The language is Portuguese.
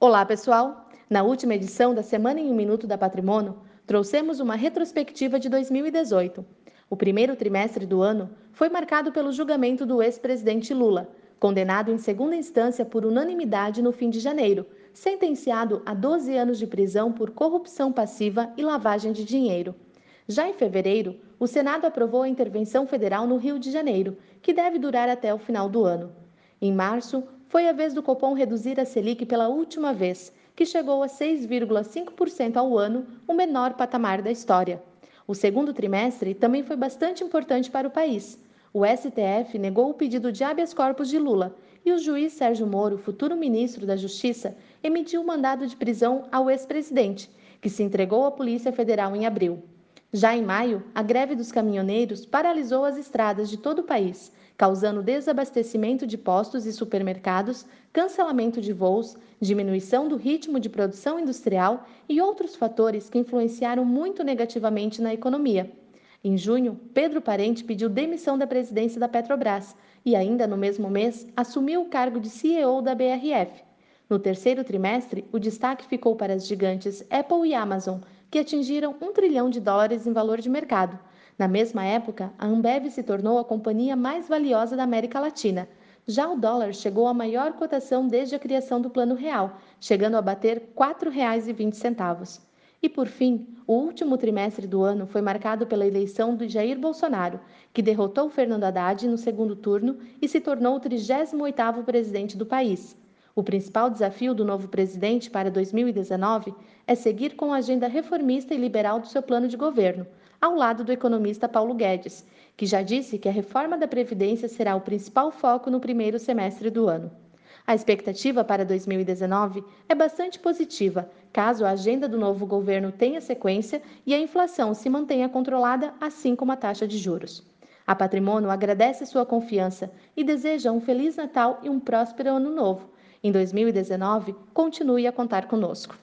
Olá, pessoal! Na última edição da Semana em um Minuto da Patrimônio, trouxemos uma retrospectiva de 2018. O primeiro trimestre do ano foi marcado pelo julgamento do ex-presidente Lula, condenado em segunda instância por unanimidade no fim de janeiro, sentenciado a 12 anos de prisão por corrupção passiva e lavagem de dinheiro. Já em fevereiro, o Senado aprovou a intervenção federal no Rio de Janeiro, que deve durar até o final do ano. Em março, foi a vez do Copom reduzir a Selic pela última vez, que chegou a 6,5% ao ano, o menor patamar da história. O segundo trimestre também foi bastante importante para o país. O STF negou o pedido de habeas corpus de Lula e o juiz Sérgio Moro, futuro ministro da Justiça, emitiu mandado de prisão ao ex-presidente, que se entregou à Polícia Federal em abril. Já em maio, a greve dos caminhoneiros paralisou as estradas de todo o país, causando desabastecimento de postos e supermercados, cancelamento de voos, diminuição do ritmo de produção industrial e outros fatores que influenciaram muito negativamente na economia. Em junho, Pedro Parente pediu demissão da presidência da Petrobras e, ainda no mesmo mês, assumiu o cargo de CEO da BRF. No terceiro trimestre, o destaque ficou para as gigantes Apple e Amazon, que atingiram um trilhão de dólares em valor de mercado. Na mesma época, a Ambev se tornou a companhia mais valiosa da América Latina. Já o dólar chegou à maior cotação desde a criação do Plano Real, chegando a bater R$ 4,20. E por fim, o último trimestre do ano foi marcado pela eleição do Jair Bolsonaro, que derrotou Fernando Haddad no segundo turno e se tornou o 38º presidente do país. O principal desafio do novo presidente para 2019 é seguir com a agenda reformista e liberal do seu plano de governo, ao lado do economista Paulo Guedes, que já disse que a reforma da Previdência será o principal foco no primeiro semestre do ano. A expectativa para 2019 é bastante positiva, caso a agenda do novo governo tenha sequência e a inflação se mantenha controlada, assim como a taxa de juros. A Patrimônio agradece sua confiança e deseja um Feliz Natal e um próspero Ano Novo em 2019, continue a contar conosco.